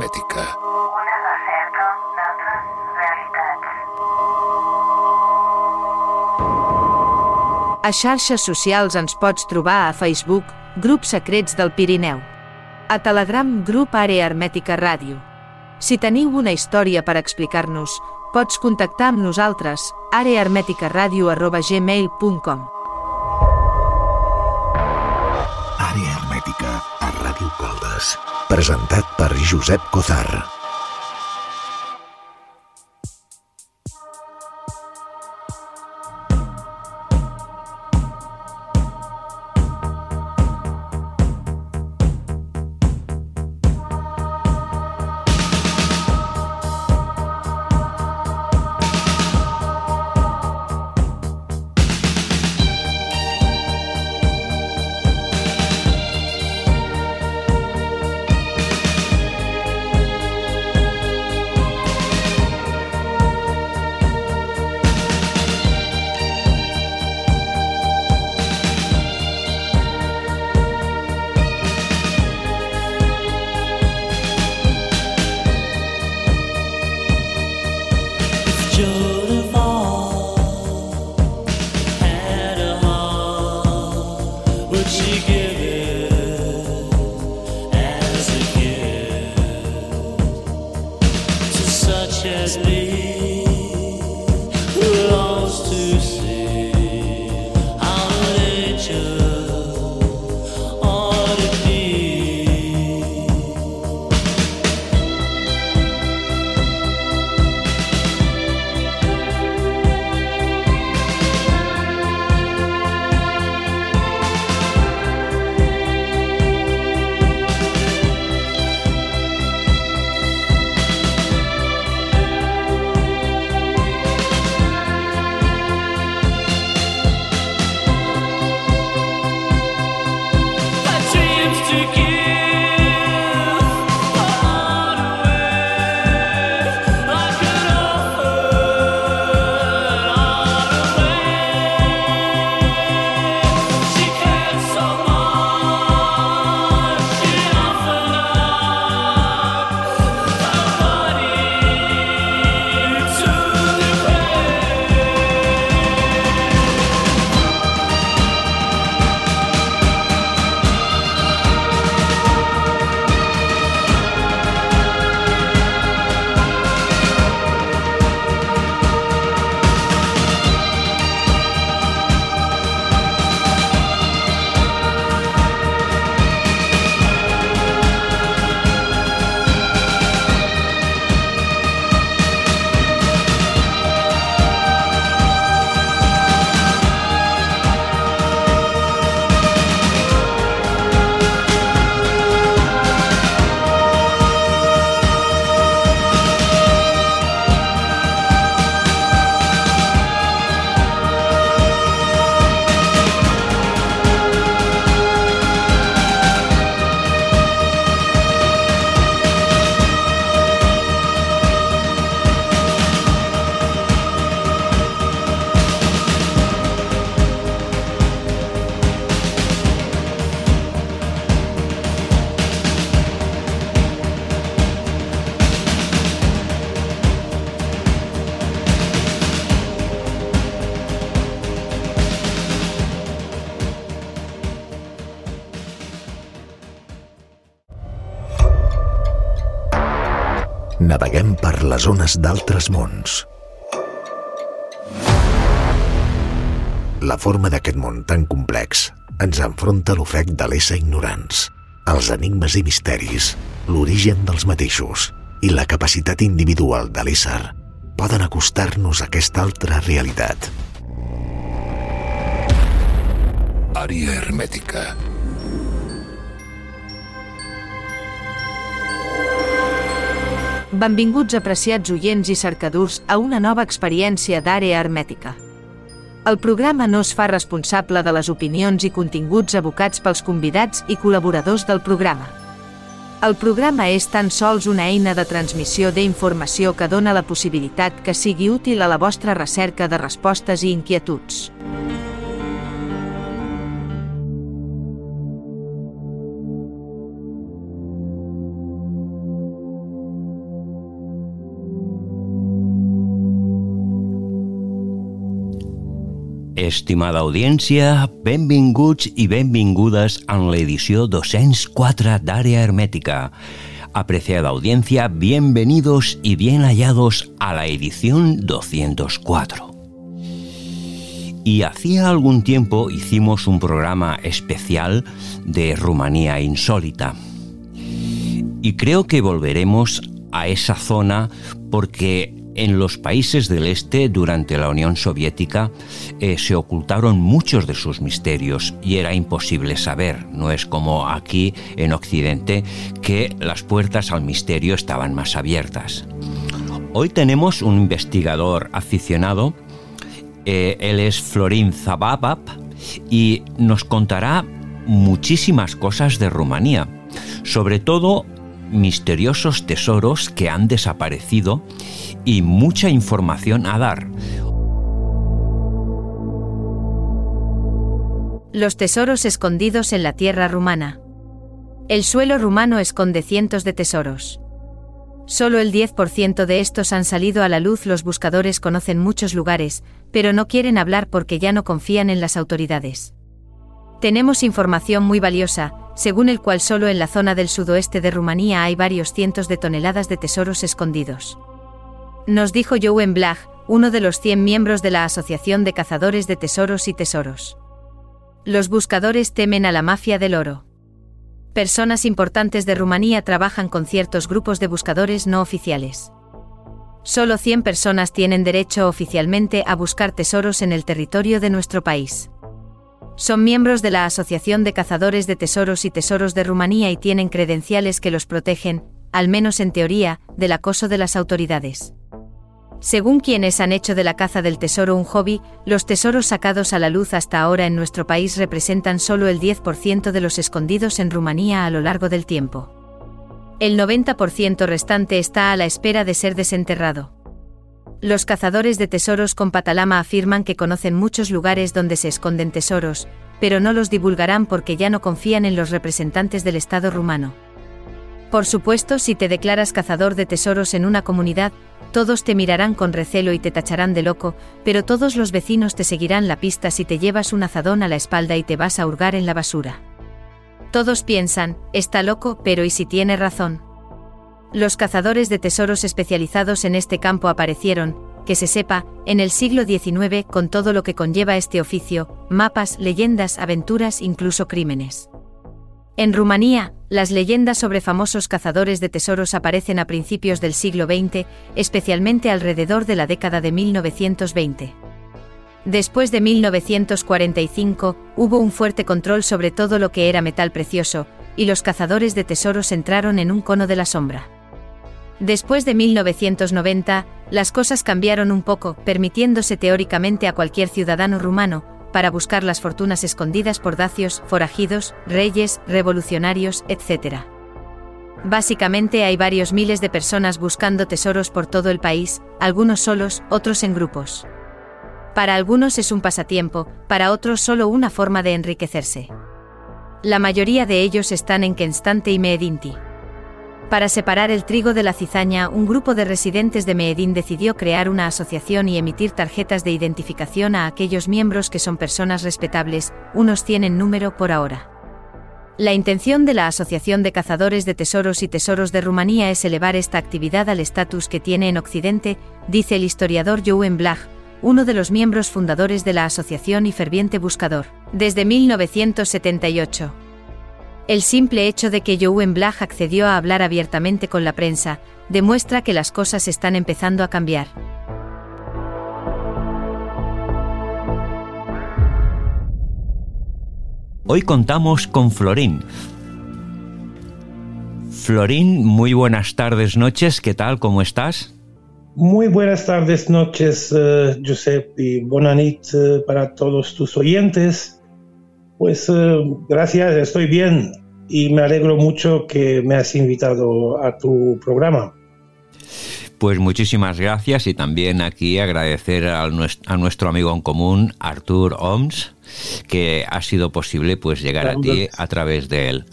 hermètica. Una recerca d'altres realitats. A xarxes socials ens pots trobar a Facebook, Grups Secrets del Pirineu. A Telegram, Grup Àrea Hermètica Ràdio. Si teniu una història per explicar-nos, pots contactar amb nosaltres, areahermeticaradio.gmail.com Presentat per Josep Cozar. Naveguem per les ones d'altres mons. La forma d'aquest món tan complex ens enfronta l'ofec de l'ésser ignorants, els enigmes i misteris, l'origen dels mateixos i la capacitat individual de l'ésser poden acostar-nos a aquesta altra realitat. Àrea hermètica. Benvinguts apreciats oients i cercadors a una nova experiència d'àrea hermètica. El programa no es fa responsable de les opinions i continguts abocats pels convidats i col·laboradors del programa. El programa és tan sols una eina de transmissió d'informació que dona la possibilitat que sigui útil a la vostra recerca de respostes i inquietuds. Estimada audiència, benvinguts i benvingudes en l'edició 204 d'Àrea Hermética. Apreciada audiencia, bienvenidos y bien hallados a la edición 204. Y hacía algún tiempo hicimos un programa especial de Rumanía insólita. Y creo que volveremos a esa zona porque en los países del este durante la Unión Soviética eh, se ocultaron muchos de sus misterios y era imposible saber. No es como aquí en Occidente que las puertas al misterio estaban más abiertas. Hoy tenemos un investigador aficionado, eh, él es Florin Zababab y nos contará muchísimas cosas de Rumanía, sobre todo misteriosos tesoros que han desaparecido y mucha información a dar. Los tesoros escondidos en la tierra rumana. El suelo rumano esconde cientos de tesoros. Solo el 10% de estos han salido a la luz. Los buscadores conocen muchos lugares, pero no quieren hablar porque ya no confían en las autoridades. Tenemos información muy valiosa, según el cual solo en la zona del sudoeste de Rumanía hay varios cientos de toneladas de tesoros escondidos. Nos dijo Joen Blag, uno de los 100 miembros de la Asociación de Cazadores de Tesoros y Tesoros. Los buscadores temen a la mafia del oro. Personas importantes de Rumanía trabajan con ciertos grupos de buscadores no oficiales. Solo 100 personas tienen derecho oficialmente a buscar tesoros en el territorio de nuestro país. Son miembros de la Asociación de Cazadores de Tesoros y Tesoros de Rumanía y tienen credenciales que los protegen, al menos en teoría, del acoso de las autoridades. Según quienes han hecho de la caza del tesoro un hobby, los tesoros sacados a la luz hasta ahora en nuestro país representan solo el 10% de los escondidos en Rumanía a lo largo del tiempo. El 90% restante está a la espera de ser desenterrado. Los cazadores de tesoros con patalama afirman que conocen muchos lugares donde se esconden tesoros, pero no los divulgarán porque ya no confían en los representantes del Estado rumano. Por supuesto, si te declaras cazador de tesoros en una comunidad, todos te mirarán con recelo y te tacharán de loco, pero todos los vecinos te seguirán la pista si te llevas un azadón a la espalda y te vas a hurgar en la basura. Todos piensan, está loco, pero ¿y si tiene razón? Los cazadores de tesoros especializados en este campo aparecieron, que se sepa, en el siglo XIX con todo lo que conlleva este oficio, mapas, leyendas, aventuras, incluso crímenes. En Rumanía, las leyendas sobre famosos cazadores de tesoros aparecen a principios del siglo XX, especialmente alrededor de la década de 1920. Después de 1945, hubo un fuerte control sobre todo lo que era metal precioso, y los cazadores de tesoros entraron en un cono de la sombra. Después de 1990, las cosas cambiaron un poco, permitiéndose teóricamente a cualquier ciudadano rumano, para buscar las fortunas escondidas por dacios, forajidos, reyes, revolucionarios, etc. Básicamente hay varios miles de personas buscando tesoros por todo el país, algunos solos, otros en grupos. Para algunos es un pasatiempo, para otros solo una forma de enriquecerse. La mayoría de ellos están en Constante y Meedinti. Para separar el trigo de la cizaña, un grupo de residentes de Meedín decidió crear una asociación y emitir tarjetas de identificación a aquellos miembros que son personas respetables, unos 100 en número por ahora. La intención de la Asociación de Cazadores de Tesoros y Tesoros de Rumanía es elevar esta actividad al estatus que tiene en Occidente, dice el historiador Joen Blag, uno de los miembros fundadores de la asociación y ferviente buscador, desde 1978. El simple hecho de que Joen Blag accedió a hablar abiertamente con la prensa demuestra que las cosas están empezando a cambiar. Hoy contamos con Florín. Florín, muy buenas tardes, noches, ¿qué tal? ¿Cómo estás? Muy buenas tardes, noches, eh, Josep, y bonanit eh, para todos tus oyentes. Pues eh, gracias, estoy bien y me alegro mucho que me has invitado a tu programa. Pues muchísimas gracias y también aquí agradecer a, nues- a nuestro amigo en común, Artur Oms, que ha sido posible pues llegar a ti a través de él.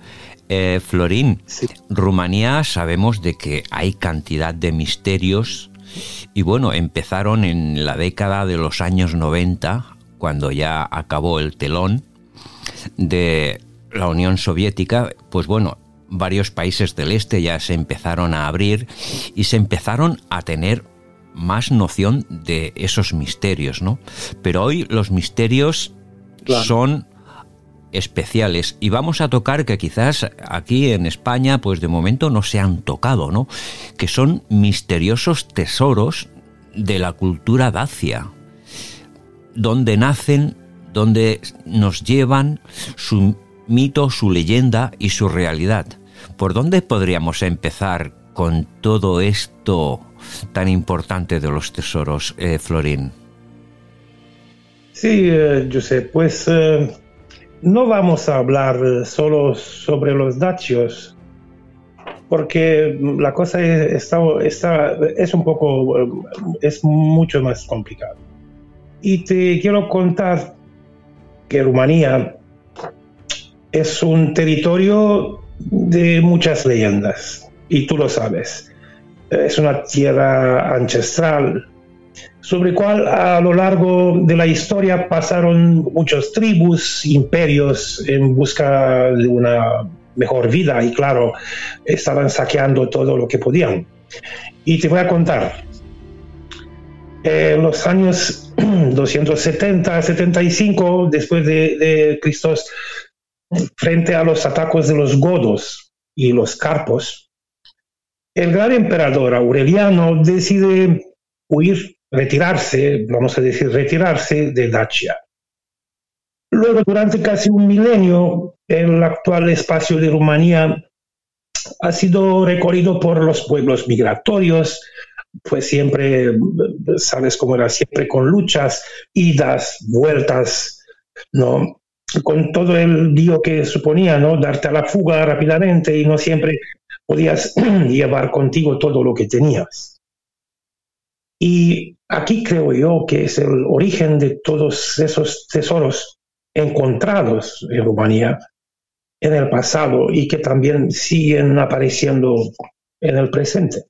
Eh, Florín, Sí. Rumanía sabemos de que hay cantidad de misterios y bueno, empezaron en la década de los años 90 cuando ya acabó el telón de la Unión Soviética, pues bueno, varios países del este ya se empezaron a abrir y se empezaron a tener más noción de esos misterios, ¿no? Pero hoy los misterios Claro. son especiales y vamos a tocar que quizás aquí en España pues de momento no se han tocado, ¿no? Que son misteriosos tesoros de la cultura dacia. Donde nacen, donde nos llevan su mito, su leyenda y su realidad. ¿Por dónde podríamos empezar con todo esto tan importante de los tesoros, eh, Florín? Sí, eh, pues eh, no vamos a hablar solo sobre los dacios, porque la cosa es, está, está- es un poco, eh, es mucho más complicado. Y te quiero contar que Rumanía es un territorio de muchas leyendas, y tú lo sabes. Es una tierra ancestral, sobre cual a lo largo de la historia pasaron muchas tribus, imperios en busca de una mejor vida y claro, estaban saqueando todo lo que podían. Y te voy a contar, en los años 270-75 después de, de Cristo, frente a los ataques de los godos y los carpos, el gran emperador Aureliano decide huir, retirarse, vamos a decir, retirarse de Dacia. Luego, durante casi un milenio, el actual espacio de Rumanía ha sido recorrido por los pueblos migratorios, pues siempre, sabes cómo era, siempre con luchas, idas, vueltas, ¿no? Con todo el lío que suponía, ¿no? Darte a la fuga rápidamente y no siempre podías llevar contigo todo lo que tenías. Y aquí creo yo que es el origen de todos esos tesoros encontrados en Rumanía en el pasado y que también siguen apareciendo en el presente.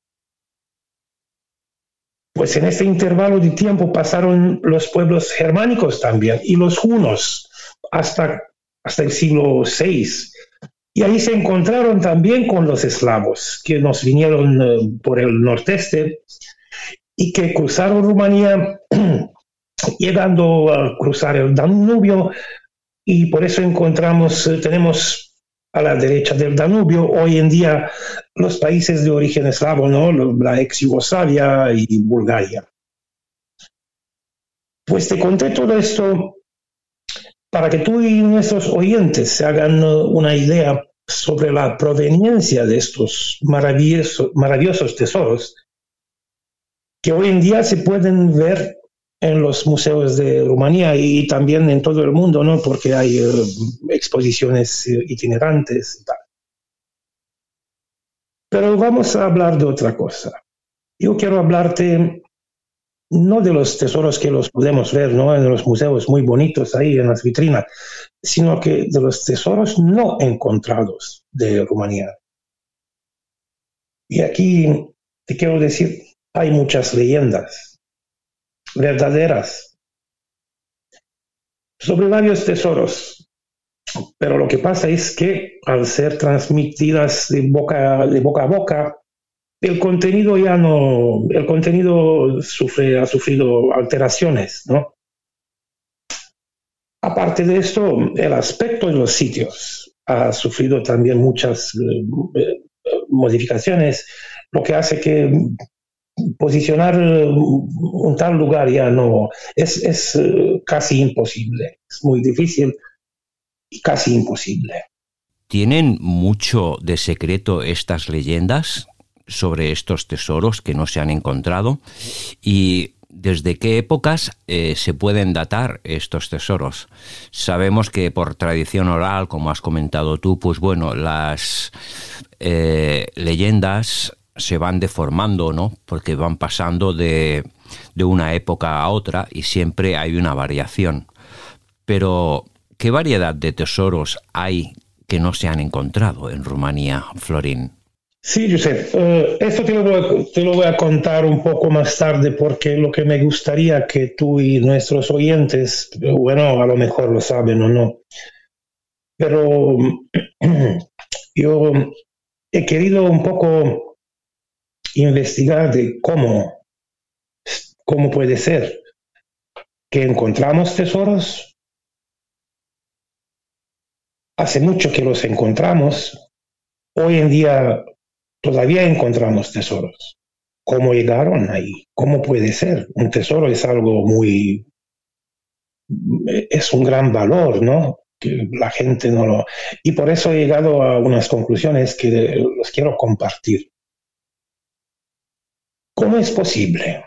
Pues en este intervalo de tiempo pasaron los pueblos germánicos también y los hunos hasta, hasta el siglo VI. Y ahí se encontraron también con los eslavos que nos vinieron eh, por el nordeste y que cruzaron Rumanía llegando a cruzar el Danubio y por eso encontramos, eh, tenemos a la derecha del Danubio hoy en día los países de origen eslavo, ¿no? La ex Yugoslavia y Bulgaria. Pues te conté todo esto para que tú y nuestros oyentes se hagan una idea sobre la proveniencia de estos maravillosos, maravillosos tesoros que hoy en día se pueden ver en los museos de Rumanía y también en todo el mundo, ¿no? Porque hay eh, exposiciones itinerantes y tal. Pero vamos a hablar de otra cosa. Yo quiero hablarte no de los tesoros que los podemos ver, ¿no? En los museos muy bonitos ahí en las vitrinas, sino que de los tesoros no encontrados de Rumanía. Y aquí te quiero decir, hay muchas leyendas verdaderas sobre varios tesoros. Pero lo que pasa es que al ser transmitidas de boca, de boca a boca, el contenido ya no, el contenido sufre, ha sufrido alteraciones, ¿no? Aparte de esto, el aspecto de los sitios ha sufrido también muchas eh, eh, modificaciones, lo que hace que posicionar eh, un tal lugar ya no es, es eh, casi imposible, es muy difícil casi imposible. ¿Tienen mucho de secreto estas leyendas sobre estos tesoros que no se han encontrado? ¿Y desde qué épocas eh, se pueden datar estos tesoros? Sabemos que por tradición oral, como has comentado tú, pues bueno, las eh, leyendas se van deformando, ¿no? Porque van pasando de, de una época a otra y siempre hay una variación. Pero, ¿qué variedad de tesoros hay que no se han encontrado en Rumanía, Florín? Sí, Josep, eh, esto te lo, voy a, te lo voy a contar un poco más tarde porque lo que me gustaría que tú y nuestros oyentes, bueno, a lo mejor lo saben o no, pero yo he querido un poco investigar de cómo, cómo puede ser que encontramos tesoros. Hace mucho que los encontramos. Hoy en día todavía encontramos tesoros. ¿Cómo llegaron ahí? ¿Cómo puede ser? Un tesoro es algo muy... es un gran valor, ¿no? Que la gente no lo... Y por eso he llegado a unas conclusiones que los quiero compartir. ¿Cómo es posible?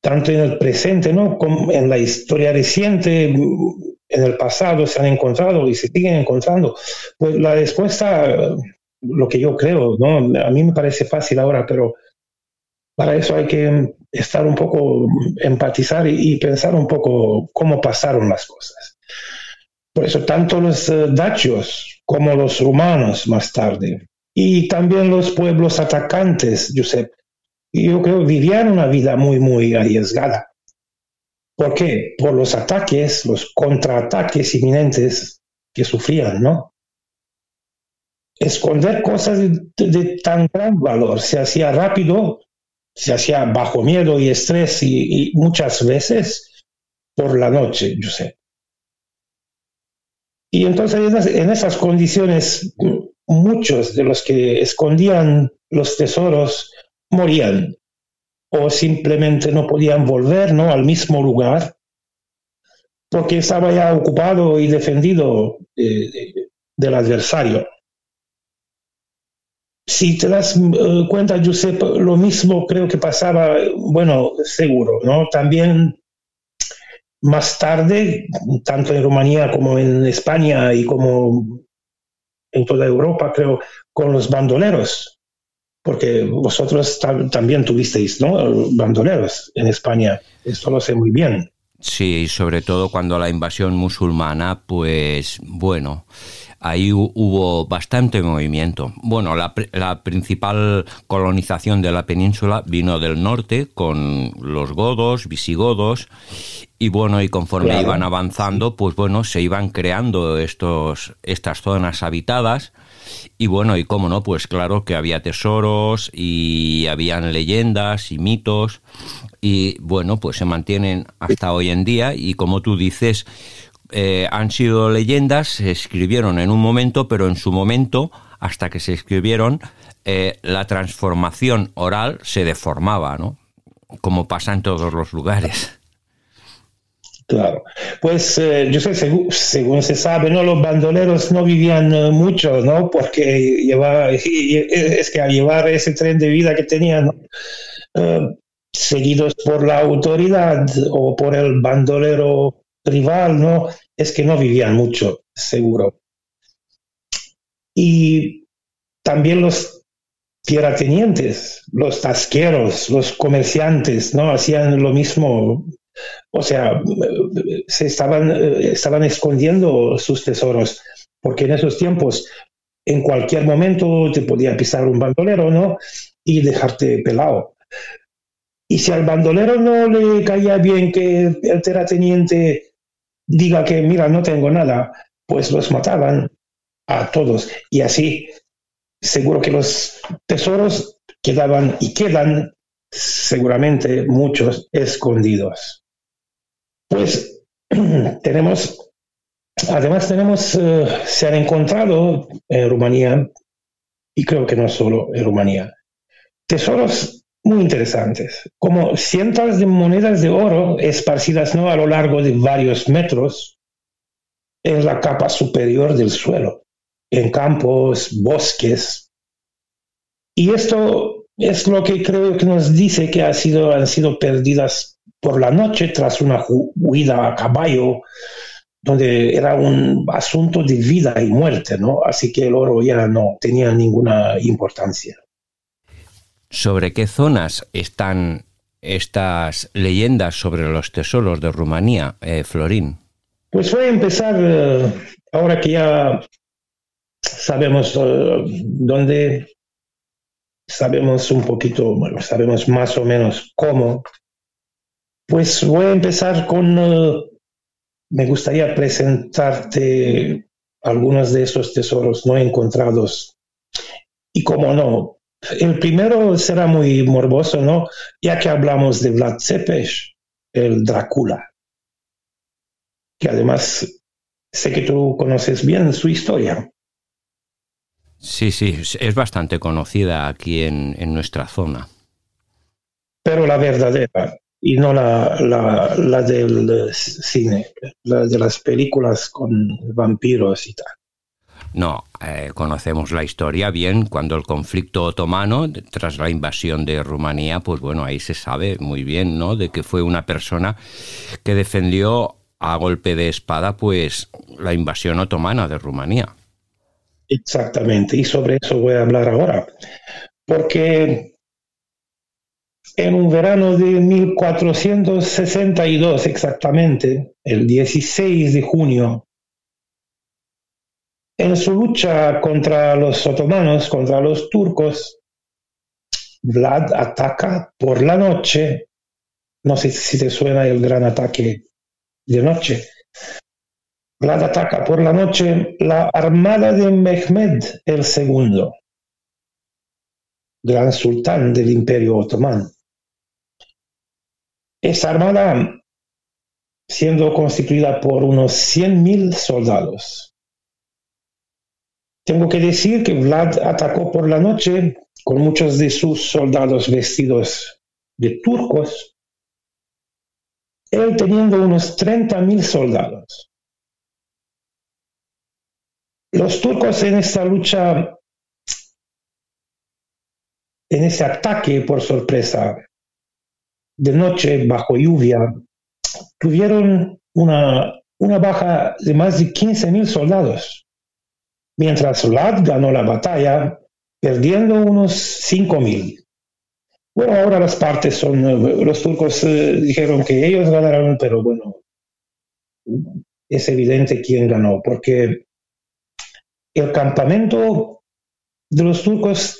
Tanto en el presente, ¿no? Como en la historia reciente, en el pasado se han encontrado y se siguen encontrando. Pues la respuesta lo que yo creo, ¿no? A mí me parece fácil ahora, pero para eso hay que estar un poco, empatizar y, pensar un poco cómo pasaron las cosas. Por eso tanto los eh, dacios como los rumanos más tarde, y también los pueblos atacantes, Josep, yo creo vivían una vida muy, muy arriesgada. ¿Por qué? Por los ataques, los contraataques inminentes que sufrían, ¿no? esconder cosas de, tan gran valor. Se hacía rápido, se hacía bajo miedo y estrés y, y muchas veces por la noche, yo sé. Y entonces en esas condiciones muchos de los que escondían los tesoros morían o simplemente no podían volver ¿no? al mismo lugar porque estaba ya ocupado y defendido eh, del adversario si te das uh, cuenta, Giuseppe, lo mismo creo que pasaba, bueno, seguro, ¿no? También más tarde, tanto en Rumanía como en España y como en toda Europa, creo, con los bandoleros, porque vosotros tam también tuvisteis, ¿no? Bandoleros en España, esto lo sé muy bien. Sí, sobre todo cuando la invasión musulmana, pues bueno, ahí hubo bastante movimiento. Bueno, la, la, principal colonización de la península vino del norte con los godos, visigodos, y bueno, y conforme claro. iban avanzando, pues bueno, se iban creando estos, estas zonas habitadas. Y bueno, y cómo no, pues claro que había tesoros y habían leyendas y mitos y bueno, pues se mantienen hasta hoy en día y como tú dices, eh, han sido leyendas, se escribieron en un momento, pero en su momento, hasta que se escribieron, eh, la transformación oral se deformaba, ¿no? Como pasa en todos los lugares. Claro, pues eh, yo sé, según, se sabe, ¿no? los bandoleros no vivían uh, mucho, ¿no? Porque lleva, es que al llevar ese tren de vida que tenían, seguidos por la autoridad o por el bandolero rival, ¿no? Es que no vivían mucho, seguro. Y también los tierratenientes, los tasqueros, los comerciantes, ¿no? Hacían lo mismo. O sea, se estaban, estaban escondiendo sus tesoros, porque en esos tiempos, en cualquier momento te podía pisar un bandolero, ¿no? Y dejarte pelado. Y si al bandolero no le caía bien que el terrateniente diga que, mira, no tengo nada, pues los mataban a todos. Y así, seguro que los tesoros quedaban y quedan seguramente muchos escondidos. Pues tenemos, además tenemos, uh, se han encontrado en Rumanía, y creo que no solo en Rumanía, tesoros muy interesantes, como cientos de monedas de oro esparcidas ¿no? a lo largo de varios metros en la capa superior del suelo, en campos, bosques. Y esto es lo que creo que nos dice que ha sido, han sido perdidas por la noche tras una huida a caballo, donde era un asunto de vida y muerte, ¿no? Así que el oro ya no tenía ninguna importancia. ¿Sobre qué zonas están estas leyendas sobre los tesoros de Rumanía, eh, Florín? Pues voy a empezar, uh, ahora que ya sabemos uh, dónde sabemos un poquito, bueno, sabemos más o menos cómo. Pues voy a empezar con, eh, me gustaría presentarte algunos de esos tesoros no encontrados. Y como no, el primero será muy morboso, ¿no? Ya que hablamos de Vlad Cepes, el Drácula, que además sé que tú conoces bien su historia. Sí, sí, es bastante conocida aquí en, en nuestra zona. pero la verdadera y no la, la, la del cine, la de las películas con vampiros y tal. No, eh, conocemos la historia bien cuando el conflicto otomano, tras la invasión de Rumanía, pues bueno, ahí se sabe muy bien, ¿no? De que fue una persona que defendió a golpe de espada, pues, la invasión otomana de Rumanía. Exactamente, y sobre eso voy a hablar ahora, porque en un verano de 1462 exactamente, el 16 de junio, en su lucha contra los otomanos, contra los turcos, Vlad ataca por la noche, no sé si te suena el gran ataque de noche, Vlad ataca por la noche la armada de Mehmed el II, gran sultán del Imperio Otomano. Esa armada siendo constituida por unos 100.000 soldados. Tengo que decir que Vlad atacó por la noche con muchos de sus soldados vestidos de turcos, él teniendo unos 30.000 soldados. Los turcos en esta lucha, en ese ataque por sorpresa, de noche bajo lluvia, tuvieron una, baja de más de 15.000 soldados, mientras Vlad ganó la batalla perdiendo unos 5.000. Bueno, ahora las partes son, los turcos eh, dijeron que ellos ganaron, pero bueno, es evidente quién ganó, porque el campamento de los turcos,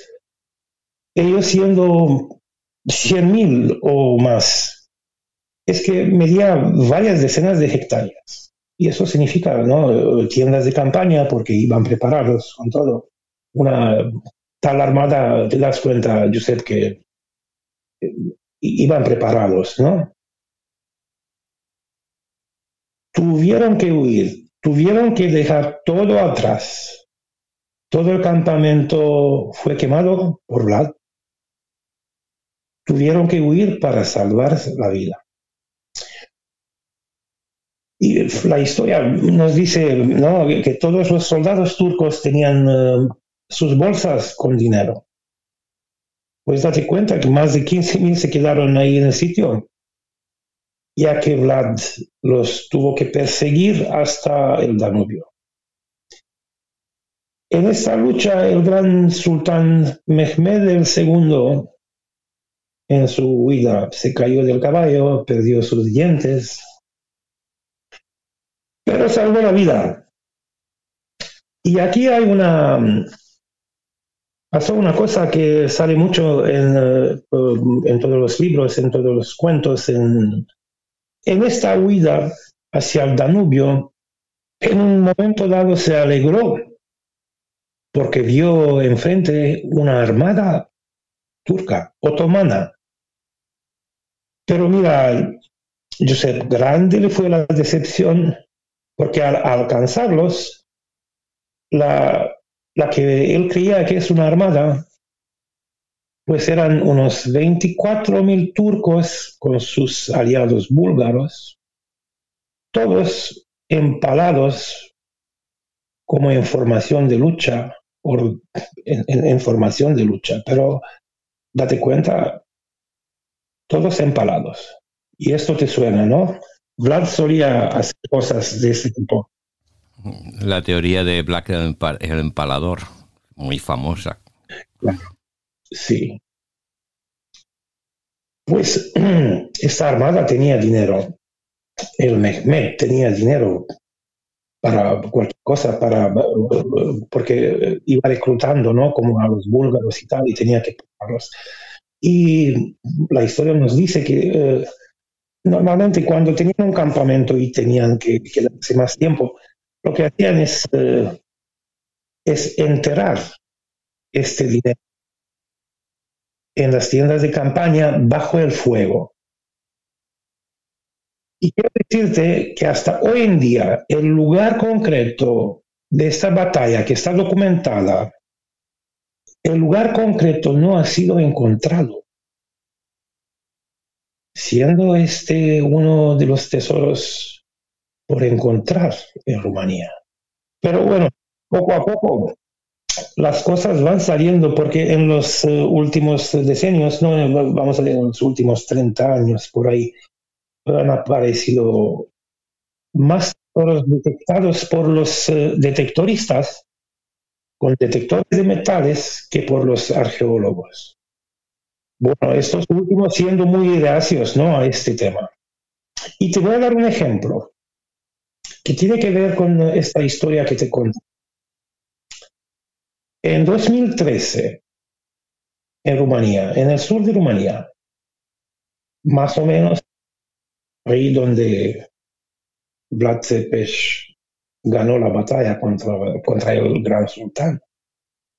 ellos siendo 100.000 o más, es que medía varias decenas de hectáreas. Y eso significa, ¿no? Tiendas de campaña, porque iban preparados con todo. Una tal armada, te das cuenta, Josep, que eh, iban preparados, ¿no? Tuvieron que huir, tuvieron que dejar todo atrás. Todo el campamento fue quemado por Vlad. Tuvieron que huir para salvar la vida. Y la historia nos dice que todos los soldados turcos tenían eh, sus bolsas con dinero. Pues date cuenta que más de 15.000 se quedaron ahí en el sitio, ya que Vlad los tuvo que perseguir hasta el Danubio. En esta lucha, el gran sultán Mehmed II, en su huida, se cayó del caballo, perdió sus dientes, pero salvó la vida. Y aquí hay una... Pasó una cosa que sale mucho en, eh, en todos los libros, en todos los cuentos. En, en esta huida hacia el Danubio, en un momento dado se alegró porque vio enfrente una armada turca, otomana. Pero mira, Josep, grande le fue la decepción porque al alcanzarlos, la, la que él creía que es una armada, pues eran unos 24.000 turcos con sus aliados búlgaros, todos empalados como en formación de lucha, por, en, formación de lucha, pero date cuenta, todos empalados. Y esto te suena, ¿no? Vlad solía hacer cosas de ese tipo. La teoría de Black el Empalador, muy famosa. Sí. Pues esta armada tenía dinero. El Mehmed tenía dinero. Para cualquier cosa, para, porque iba reclutando, ¿no? Como a los búlgaros y tal, y tenía que pagarlos. Y la historia nos dice que eh, normalmente cuando tenían un campamento y tenían que quedarse más tiempo, lo que hacían es, eh, es enterrar este dinero en las tiendas de campaña bajo el fuego. Y quiero decirte que hasta hoy en día el lugar concreto de esta batalla que está documentada, el lugar concreto no ha sido encontrado, siendo este uno de los tesoros por encontrar en Rumanía. Pero bueno, poco a poco las cosas van saliendo porque en los eh, últimos decenios, no vamos a decir en los últimos 30 años por ahí, han aparecido más tesoros detectados por los eh, detectoristas con detectores de metales que por los arqueólogos. Bueno, estos últimos siendo muy reacios ¿no? a este tema. Y te voy a dar un ejemplo que tiene que ver con esta historia que te cuento. En 2013, en Rumanía, en el sur de Rumanía, más o menos ahí donde Vlad Tepes ganó la batalla contra, contra el gran sultán,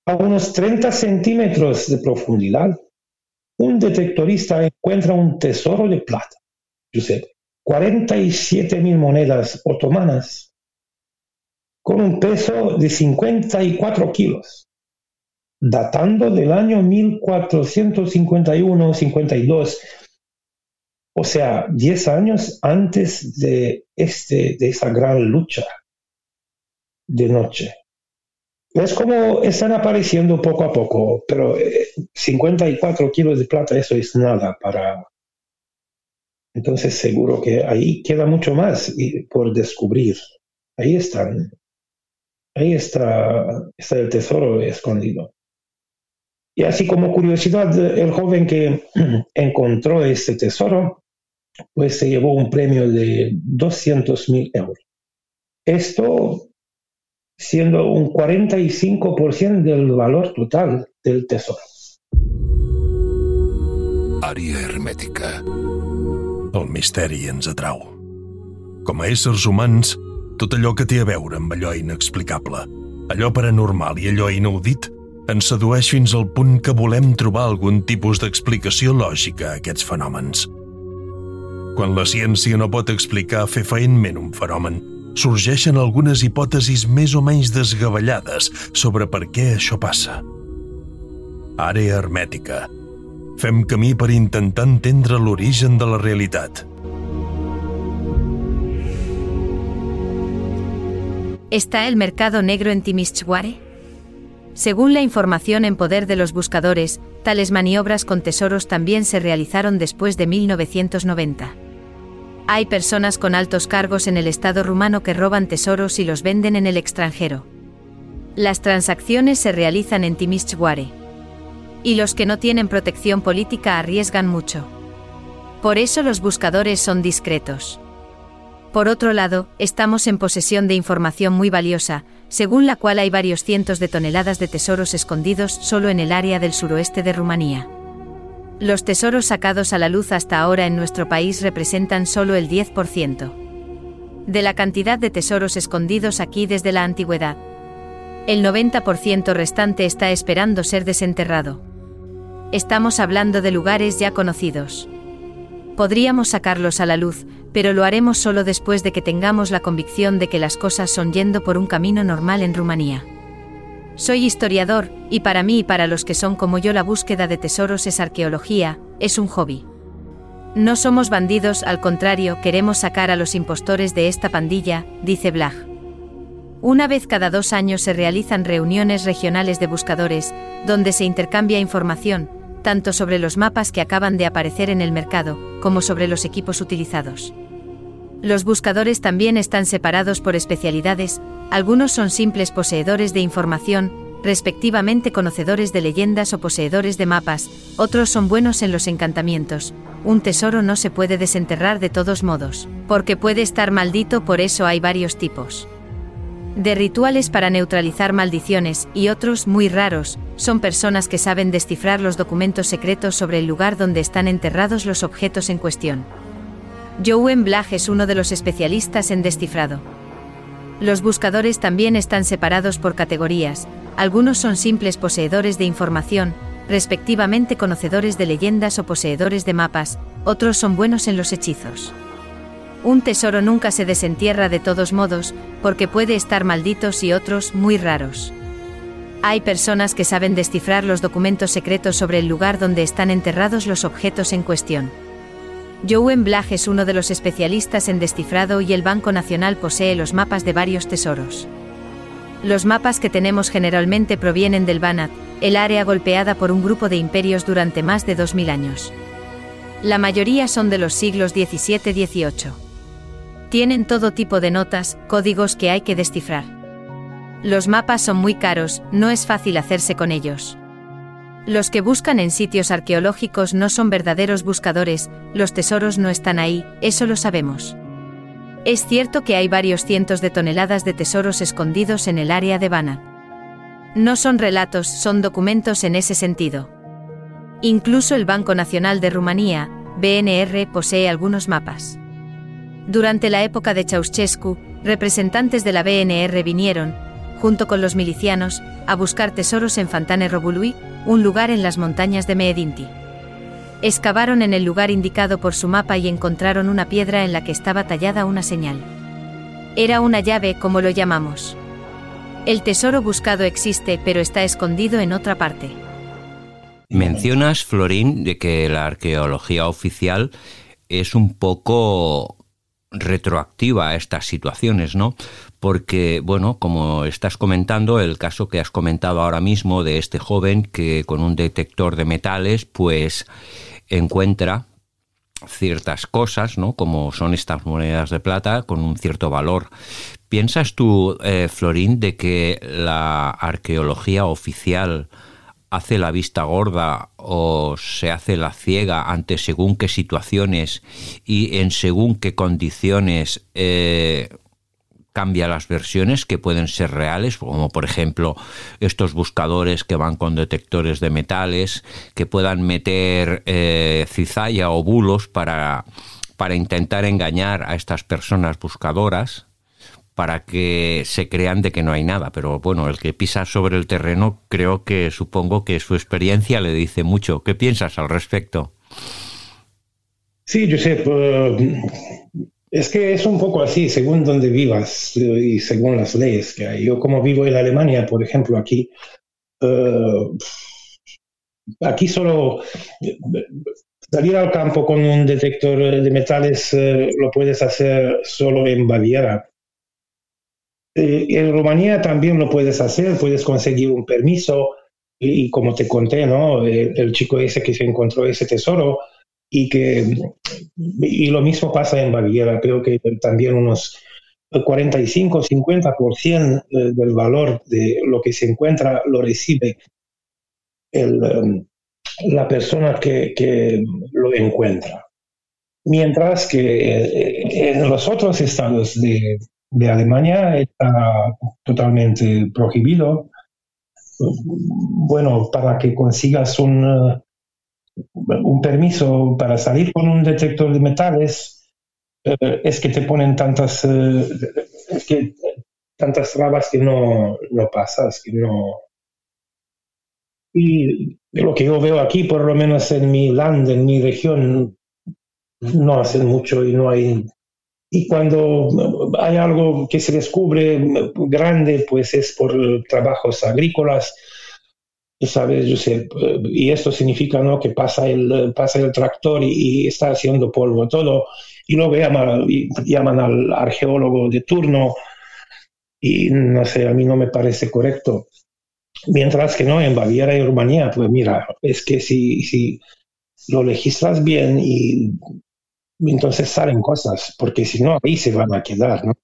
a unos 30 centímetros de profundidad, un detectorista encuentra un tesoro de plata, Giuseppe, 47 mil monedas otomanas con un peso de 54 kilos datando del año 1451-52, o sea, 10 años antes de, este, de esa gran lucha de noche. Es como están apareciendo poco a poco, pero 54 kilos de plata, eso es nada para... Entonces seguro que ahí queda mucho más por descubrir. Ahí están. Ahí está, está el tesoro escondido. Y así como curiosidad, el joven que encontró este tesoro, pues se llevó un premio de 200 mil euros. Esto siendo un 45% del valor total del tesoro. Àrea hermètica. El misteri ens atrau. Com a éssers humans, tot allò que té a veure amb allò inexplicable, allò paranormal i allò inaudit, ens sedueix fins al punt que volem trobar algun tipus d'explicació lògica a aquests fenòmens. Quan la ciència no pot explicar fefaentment un fenomen, sorgeixen algunes hipòtesis més o menys desgavellades sobre per què això passa. Àrea hermètica. Fem camí per intentar entendre l'origen de la realitat. ¿Está el mercado negro en Timishware? Según la información en poder de los buscadores, tales maniobras con tesoros también se realizaron después de 1990. Hay personas con altos cargos en el Estado rumano que roban tesoros y los venden en el extranjero. Las transacciones se realizan en Timishware. Y los que no tienen protección política arriesgan mucho. Por eso los buscadores son discretos. Por otro lado, estamos en posesión de información muy valiosa, según la cual hay varios cientos de toneladas de tesoros escondidos solo en el área del suroeste de Rumanía. Los tesoros sacados a la luz hasta ahora en nuestro país representan solo el 10% de la cantidad de tesoros escondidos aquí desde la antigüedad. El 90% restante está esperando ser desenterrado. Estamos hablando de lugares ya conocidos. Podríamos sacarlos a la luz, pero lo haremos solo después de que tengamos la convicción de que las cosas son yendo por un camino normal en Rumanía. Soy historiador, y para mí y para los que son como yo la búsqueda de tesoros es arqueología, es un hobby. No somos bandidos, al contrario, queremos sacar a los impostores de esta pandilla, dice Blag. Una vez cada dos años se realizan reuniones regionales de buscadores, donde se intercambia información, tanto sobre los mapas que acaban de aparecer en el mercado, como sobre los equipos utilizados. Los buscadores también están separados por especialidades, algunos son simples poseedores de información, respectivamente conocedores de leyendas o poseedores de mapas, otros son buenos en los encantamientos. Un tesoro no se puede desenterrar de todos modos, porque puede estar maldito, por eso hay varios tipos. De rituales para neutralizar maldiciones y otros, muy raros, son personas que saben descifrar los documentos secretos sobre el lugar donde están enterrados los objetos en cuestión. Jouen Blag es uno de los especialistas en descifrado. Los buscadores también están separados por categorías, algunos son simples poseedores de información, respectivamente conocedores de leyendas o poseedores de mapas, otros son buenos en los hechizos. Un tesoro nunca se desentierra de todos modos, porque puede estar malditos y otros muy raros. Hay personas que saben descifrar los documentos secretos sobre el lugar donde están enterrados los objetos en cuestión. Jouen Blag es uno de los especialistas en descifrado y el Banco Nacional posee los mapas de varios tesoros. Los mapas que tenemos generalmente provienen del Banat, el área golpeada por un grupo de imperios durante más de 2000 años. La mayoría son de los siglos XVII-XVIII. Tienen todo tipo de notas, códigos que hay que descifrar. Los mapas son muy caros, no es fácil hacerse con ellos. Los que buscan en sitios arqueológicos no son verdaderos buscadores, los tesoros no están ahí, eso lo sabemos. Es cierto que hay varios cientos de toneladas de tesoros escondidos en el área de Bana. No son relatos, son documentos en ese sentido. Incluso el Banco Nacional de Rumanía, BNR, posee algunos mapas. Durante la época de Ceausescu, representantes de la BNR vinieron, junto con los milicianos, a buscar tesoros en Fantane Robului, un lugar en las montañas de Meedinti. Excavaron en el lugar indicado por su mapa y encontraron una piedra en la que estaba tallada una señal. Era una llave, como lo llamamos. El tesoro buscado existe, pero está escondido en otra parte. Mencionas, Florín, de que la arqueología oficial es un poco retroactiva a estas situaciones, ¿no? Porque, bueno, como estás comentando, el caso que has comentado ahora mismo de este joven que con un detector de metales, pues encuentra ciertas cosas, ¿no? Como son estas monedas de plata con un cierto valor. ¿Piensas tú, eh, Florín, de que la arqueología oficial hace la vista gorda o se hace la ciega ante según qué situaciones y en según qué condiciones eh, cambia las versiones que pueden ser reales, como por ejemplo estos buscadores que van con detectores de metales, que puedan meter eh, cizalla o bulos para, para intentar engañar a estas personas buscadoras para que se crean de que no hay nada. Pero bueno, el que pisa sobre el terreno creo que supongo que su experiencia le dice mucho. ¿Qué piensas al respecto? Sí, Josep, eh, es que es un poco así, según donde vivas eh, y según las leyes que hay. Yo como vivo en Alemania, por ejemplo, aquí, eh, aquí solo salir al campo con un detector de metales eh, lo puedes hacer solo en Baviera. Eh, en Rumanía también lo puedes hacer, puedes conseguir un permiso y, como te conté, ¿no? El, el chico ese que se encontró ese tesoro y que y lo mismo pasa en Baviera, creo que también unos 45-50% eh, del valor de lo que se encuentra lo recibe um, la persona que, que lo encuentra. Mientras que eh, en los otros estados de, de Alemania está totalmente prohibido. Bueno, para que consigas un, uh, un permiso para salir con un detector de metales, eh, es que te ponen tantas, eh, tantas trabas que no, no pasas, que no. Y lo que yo veo aquí, por lo menos en mi land, en mi región, no hacen mucho y no hay. Y cuando hay algo que se descubre grande, pues es por trabajos agrícolas, ¿sabes? Yo sé, y esto significa ¿no? que pasa el, pasa el tractor y, y está haciendo polvo todo, y luego llaman, y llaman al arqueólogo de turno, y no sé, a mí no me parece correcto. Mientras que no, en Baviera y Rumanía, pues mira, es que si, si lo legislas bien y entonces salen cosas, porque si no, ahí se van a quedar, ¿no?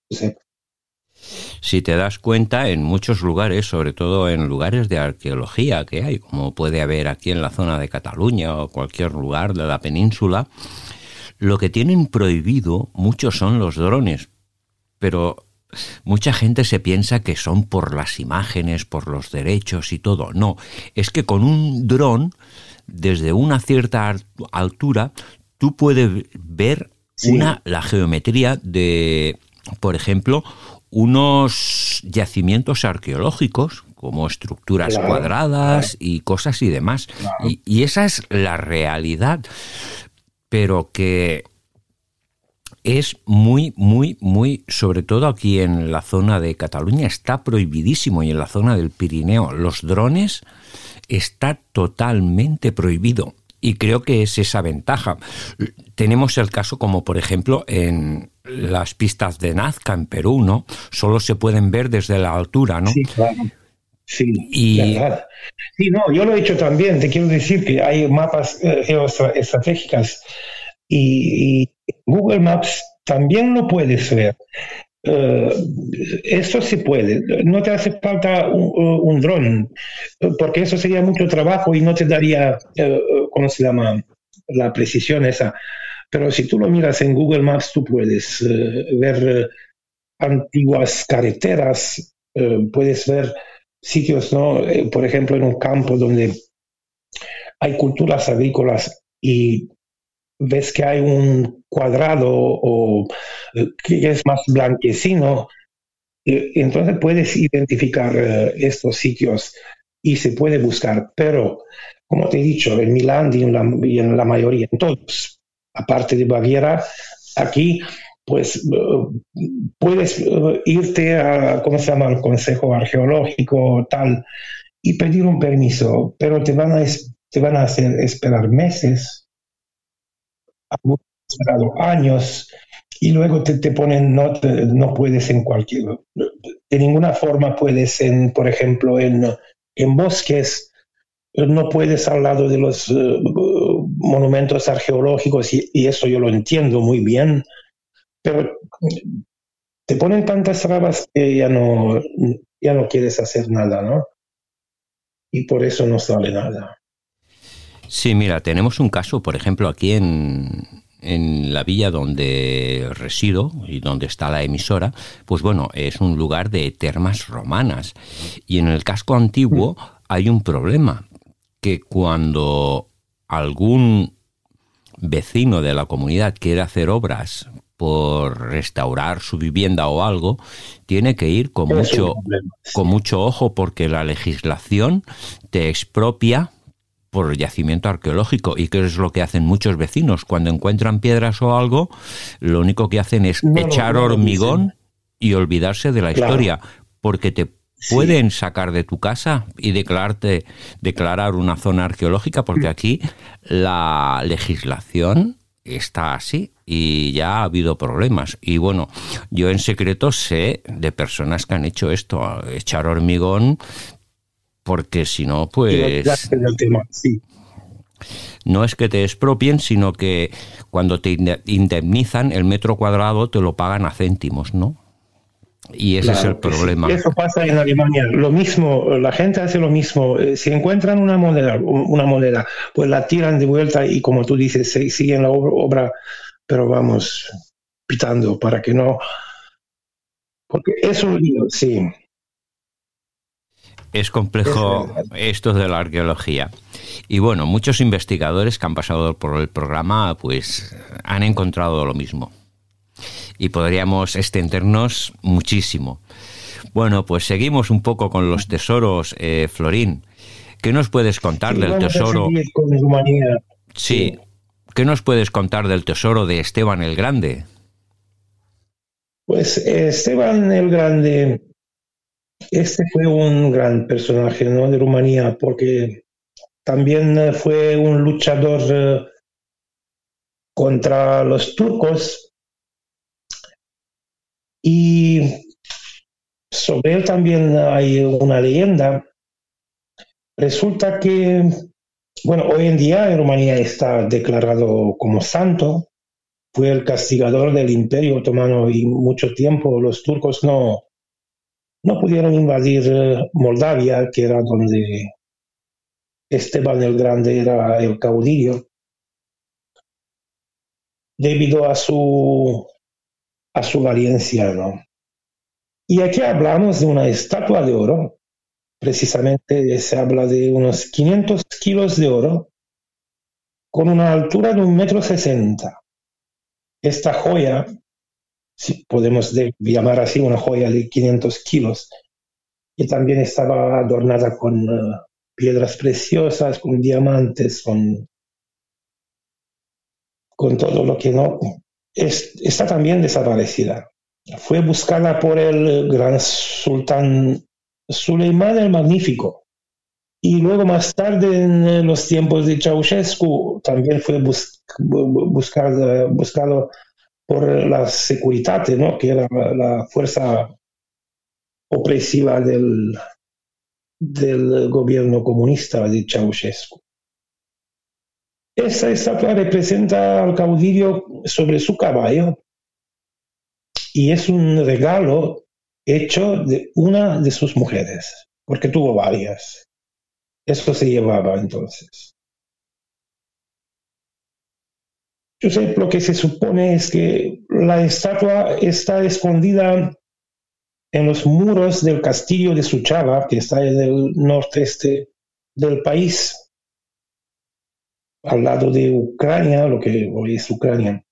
Si te das cuenta, en muchos lugares, sobre todo en lugares de arqueología que hay, como puede haber aquí en la zona de Cataluña o cualquier lugar de la península, lo que tienen prohibido muchos son los drones. Pero mucha gente se piensa que son por las imágenes, por los derechos y todo. No, es que con un dron, desde una cierta altura, tú puedes ver Sí. una, la geometría de, por ejemplo, unos yacimientos arqueológicos, como estructuras Claro, cuadradas y cosas y demás. Y, y esa es la realidad, pero que es muy, muy, muy, sobre todo aquí en la zona de Cataluña, está prohibidísimo y en la zona del Pirineo. Los drones está totalmente prohibido. Y creo que es esa ventaja. Tenemos el caso como, por ejemplo, en las pistas de Nazca, en Perú, ¿no? Solo se pueden ver desde la altura, ¿no? Sí, claro. Sí, Y- verdad. Sí, no, yo lo he hecho también. Te quiero decir que hay mapas eh, geoestratégicas y, y Google Maps también lo puedes ver. Eh, esto se puede. No te hace falta un, dron, porque eso sería mucho trabajo y no te daría, eh, ¿cómo se llama? La precisión esa. Pero si tú lo miras en Google Maps, tú puedes eh, ver antiguas carreteras, puedes ver sitios, ¿no? Por ejemplo, en un campo donde hay culturas agrícolas y ves que hay un cuadrado o eh, que es más blanquecino, eh, entonces puedes identificar eh, estos sitios y se puede buscar. Pero, como te he dicho, en Milán y en la, y en la mayoría, en todos, aparte de Baviera, aquí pues puedes irte a, ¿cómo se llama?, al Consejo Arqueológico, tal, y pedir un permiso, pero te van a, te van a hacer esperar meses, años, y luego te, te ponen, no, no puedes en cualquier, de ninguna forma puedes, en, por ejemplo, en, en bosques, no puedes al lado de los eh, monumentos arqueológicos, y, y eso yo lo entiendo muy bien, pero te ponen tantas trabas que ya no, ya no quieres hacer nada, ¿no? Y por eso no sale nada. Sí, mira, tenemos un caso, por ejemplo, aquí en, en la villa donde resido y donde está la emisora, pues bueno, es un lugar de termas romanas. Y en el casco antiguo hay un problema, que cuando algún vecino de la comunidad quiere hacer obras por restaurar su vivienda o algo, tiene que ir con mucho, con mucho ojo porque la legislación te expropia por yacimiento arqueológico. ¿Y qué es lo que hacen muchos vecinos? Cuando encuentran piedras o algo, lo único que hacen es No echar no hormigón y olvidarse de la Claro. historia, porque te Sí. pueden sacar de tu casa y declararte, declarar una zona arqueológica, porque aquí la legislación está así y ya ha habido problemas. Y bueno, yo en secreto sé de personas que han hecho esto, echar hormigón, porque si no, pues olvidarse del tema, sí. no es que te expropien, sino que cuando te inde- indemnizan, el metro cuadrado te lo pagan a céntimos, ¿no? Y ese es el sí. problema. Eso pasa en Alemania. Lo mismo, la gente hace lo mismo. Eh, Si encuentran una moneda, una moneda, pues la tiran de vuelta y como tú dices, siguen la obra, pero vamos pitando para que no. Porque es un lío, sí. Es complejo Es esto de la arqueología. Y bueno, muchos investigadores que han pasado por el programa pues han encontrado lo mismo. Y podríamos extendernos muchísimo. Bueno, pues seguimos un poco con los tesoros, eh, Florín. ¿Qué nos puedes contar Sí, del tesoro? con. Sí. ¿Qué nos puedes contar del tesoro de Esteban el Grande? Pues eh, Esteban el Grande, este fue un gran personaje de Rumanía porque también eh, fue un luchador eh, contra los turcos. Y sobre él también hay una leyenda. Resulta que, bueno, hoy en día en Rumanía está declarado como santo. Fue el castigador del imperio otomano y mucho tiempo los turcos no, no pudieron invadir eh, Moldavia, que era donde Esteban el Grande era el caudillo, debido a su, a su valencia, ¿no? Y aquí hablamos de una estatua de oro, precisamente se habla de unos 500 kilos de oro, con una altura de un metro sesenta. Esta joya, si podemos de- llamar así una joya de 500 kilos, que también estaba adornada con eh, piedras preciosas, con diamantes, con, con todo lo que no, es- está también desaparecida. Fue buscada por el gran sultán Suleimán el Magnífico. Y luego más tarde, en los tiempos de Ceausescu, también fue bus- bu- bu- buscada- buscado por la Securitate, ¿no? que era la, fuerza opresiva del, gobierno comunista de Ceausescu. Esta estatua representa al caudillo sobre su caballo y es un regalo hecho de una de sus mujeres, porque tuvo varias. Eso se llevaba entonces. Sé, lo que se supone es que la estatua está escondida en los muros del castillo de Suchava, que está en el noreste del país, al lado de Ucrania, lo que hoy es Ucrania.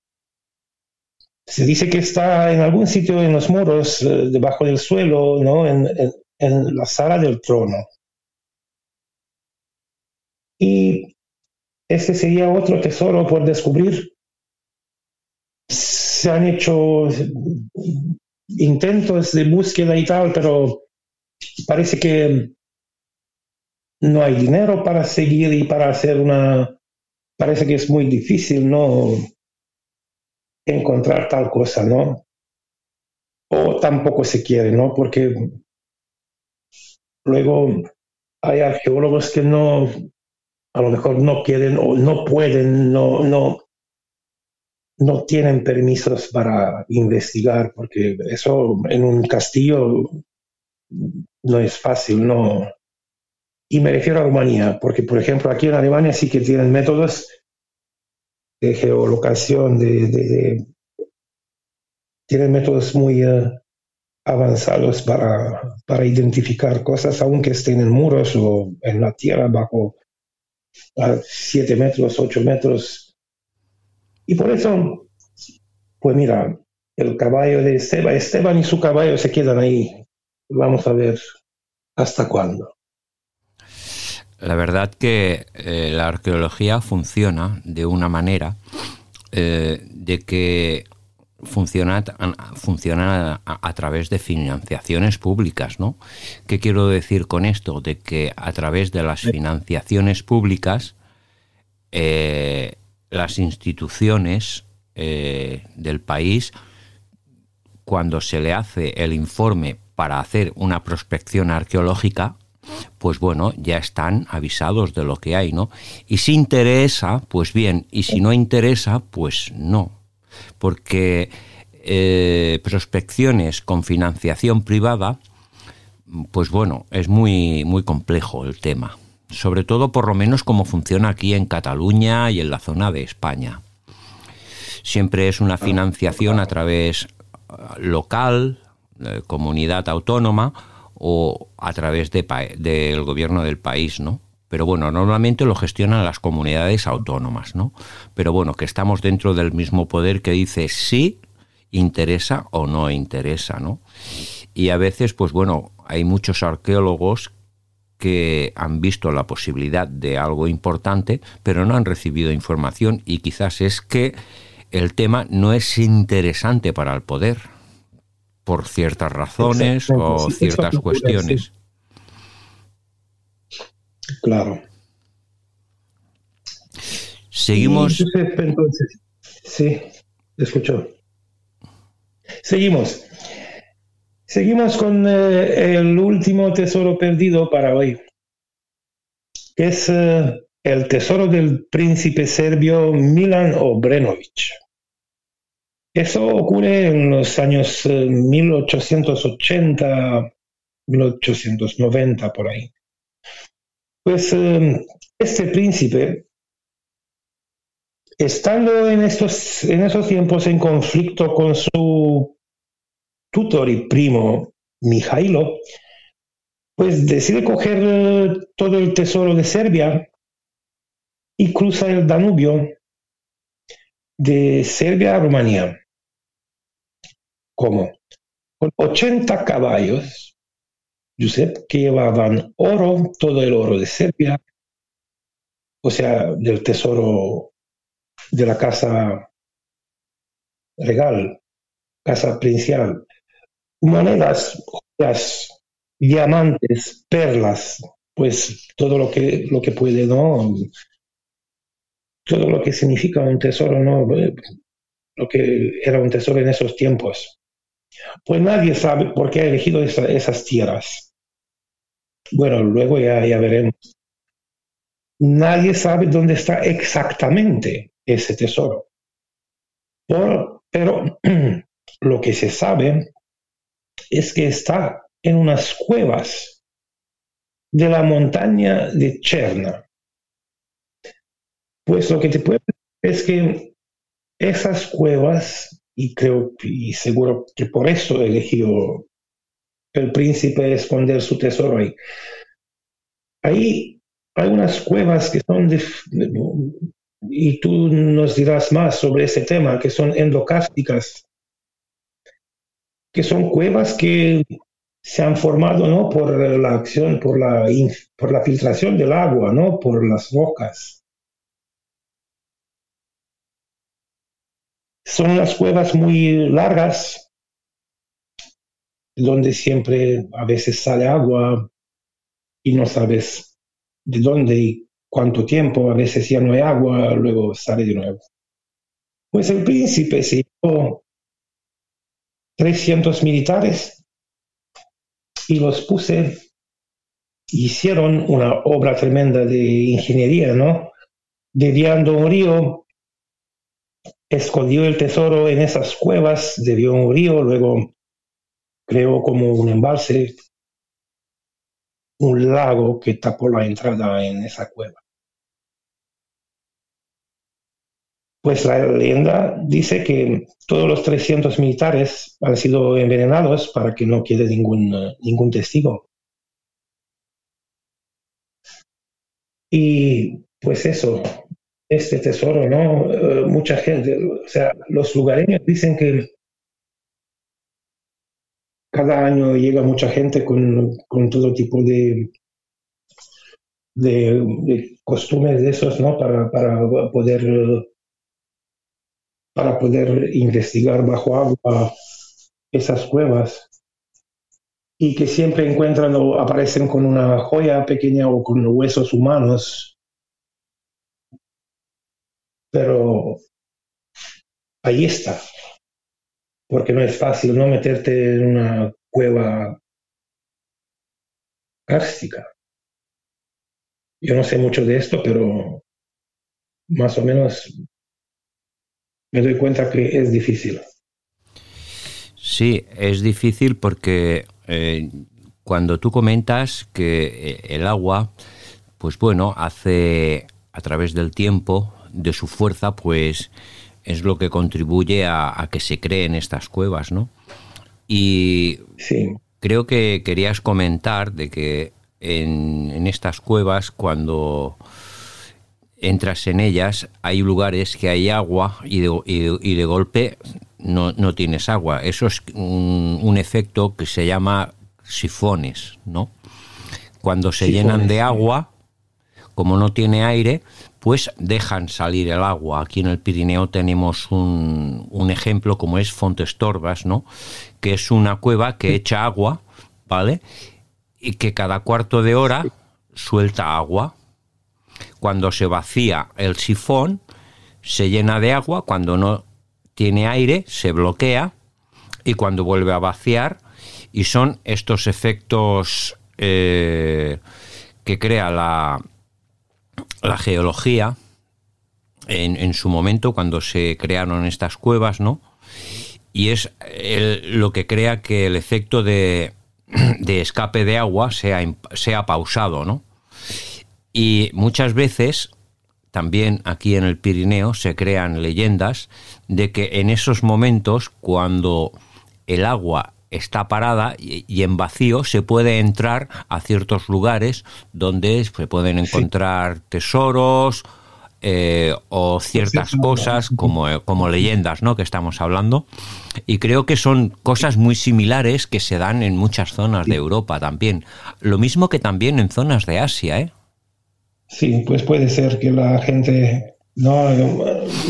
Se dice que está en algún sitio en los muros, eh, debajo del suelo, ¿no? en, en- en la sala del trono. Y este sería otro tesoro por descubrir. Se han hecho intentos de búsqueda y tal, pero parece que no hay dinero para seguir y para hacer una... Parece que es muy difícil, ¿no? Encontrar tal cosa, ¿no? O tampoco se quiere, ¿no? Porque luego hay arqueólogos que no, a lo mejor no quieren o no pueden, no, no, no tienen permisos para investigar, porque eso en un castillo no es fácil, no. Y me refiero a Rumanía, porque por ejemplo aquí en Alemania sí que tienen métodos de geolocación, de, de- tienen métodos muy eh, avanzados para, para identificar cosas, aunque estén en muros o en la tierra bajo a 7 metros, 8 metros. Y por eso, pues mira, el caballo de Esteban, Esteban y su caballo se quedan ahí. Vamos a ver hasta cuándo. La verdad que eh, la arqueología funciona de una manera eh, de que funciona, a- funciona a, a través de financiaciones públicas, ¿no? ¿Qué quiero decir con esto? De que a través de las financiaciones públicas eh, las instituciones eh, del país cuando se le hace el informe para hacer una prospección arqueológica, pues bueno, ya están avisados de lo que hay, ¿no? Y si interesa, pues bien, y si no interesa, pues no. Porque eh, prospecciones con financiación privada, pues bueno, es muy, muy complejo el tema. Sobre todo, por lo menos, como funciona aquí en Cataluña y en la zona de España. Siempre es una financiación a través eh, local, comunidad autónoma o a través de del gobierno del país, ¿no? Pero bueno, normalmente lo gestionan las comunidades autónomas, ¿no? Pero bueno, que estamos dentro del mismo poder que dice sí interesa o no interesa, ¿no? Y a veces, pues bueno, hay muchos arqueólogos que han visto la posibilidad de algo importante, pero no han recibido información y quizás es que el tema no es interesante para el poder por ciertas razones o ciertas ocurre, cuestiones. Claro. Seguimos. Entonces, sí, escucho. Seguimos. Seguimos con eh, el último tesoro perdido para hoy, es eh, el tesoro del príncipe serbio Milan Obrenović. Eso ocurre en los años eh, 1880, 1890, por ahí. Pues eh, este príncipe estando en, estos, en esos tiempos en conflicto con su tutor y primo, Mijailo, pues decide coger eh, todo el tesoro de Serbia y cruza el Danubio de Serbia a Rumanía. ¿Cómo? Con 80 caballos, Giuseppe, que llevaban oro, todo el oro de Serbia, o sea, del tesoro de la casa regal, casa principal, monedas, joyas, diamantes, perlas, pues todo lo que, lo que puede, ¿no? Todo lo que significa un tesoro, ¿no? Lo que era un tesoro en esos tiempos. Pues nadie sabe por qué ha elegido esa- esas tierras. Bueno, luego ya, ya veremos. Nadie sabe dónde está exactamente ese tesoro. Por- pero lo que se sabe es que está en unas cuevas de la montaña de Cherna. Pues lo que te puedo decir es que esas cuevas, y creo y seguro que por eso elegido el príncipe esconder su tesoro ahí. Ahí hay unas cuevas que son y tú nos dirás más sobre ese tema, que son endocásticas, que son cuevas que se han formado ¿no? por la acción, por la, por la filtración del agua, ¿no? por las rocas. Son unas cuevas muy largas, donde siempre a veces sale agua y no sabes de dónde y cuánto tiempo, a veces ya no hay agua, luego sale de nuevo. Pues el príncipe se 300 militares y los puse, hicieron una obra tremenda de ingeniería, ¿no? Desviando un río, escondió el tesoro en esas cuevas, desvió un río, luego creó como un embalse, un lago que tapó la entrada en esa cueva. Pues la leyenda dice que todos los 300 militares han sido envenenados para que no quede ningún, ningún testigo. Y pues eso, este tesoro, ¿no? Eh, mucha gente, o sea, los lugareños dicen que cada año llega mucha gente con, con todo tipo de, de, de costumbres de esos, ¿no? Para, para poder para poder investigar bajo agua esas cuevas y que siempre encuentran o aparecen con una joya pequeña o con huesos humanos. Pero ahí está, porque no es fácil no meterte en una cueva kárstica. Yo no sé mucho de esto, pero más o menos me doy cuenta que es difícil. Sí, es difícil porque eh, cuando tú comentas que eh, el agua, pues bueno, hace a través del tiempo, de su fuerza, pues es lo que contribuye a, a que se creen estas cuevas, ¿no? Y Sí, creo que querías comentar de que en, en estas cuevas, cuando entras en ellas, hay lugares que hay agua y de, y de- y de golpe no, no tienes agua. Eso es un, un efecto que se llama sifones, ¿no? Cuando se Sifones, llenan de agua, como no tiene aire, pues dejan salir el agua. Aquí en el Pirineo tenemos un, un ejemplo como es Fontestorbas, ¿no? Que es una cueva que echa agua, ¿vale? Y que cada cuarto de hora suelta agua. Cuando se vacía el sifón, se llena de agua. Cuando no tiene aire, se bloquea. Y cuando vuelve a vaciar, y son estos efectos eh, que crea la, la geología en, su momento cuando se crearon estas cuevas, ¿no? Y es lo que crea que el efecto de, de escape de agua sea, sea pausado, ¿no? Y muchas veces, también aquí en el Pirineo, se crean leyendas de que en esos momentos, cuando el agua está parada y, en vacío se puede entrar a ciertos lugares donde se pueden encontrar tesoros eh, o ciertas cosas como, eh, como leyendas, ¿no? Que estamos hablando. Y creo que son cosas muy similares que se dan en muchas zonas de Europa también. Lo mismo que también en zonas de Asia, ¿eh? Sí, pues puede ser que la gente, no,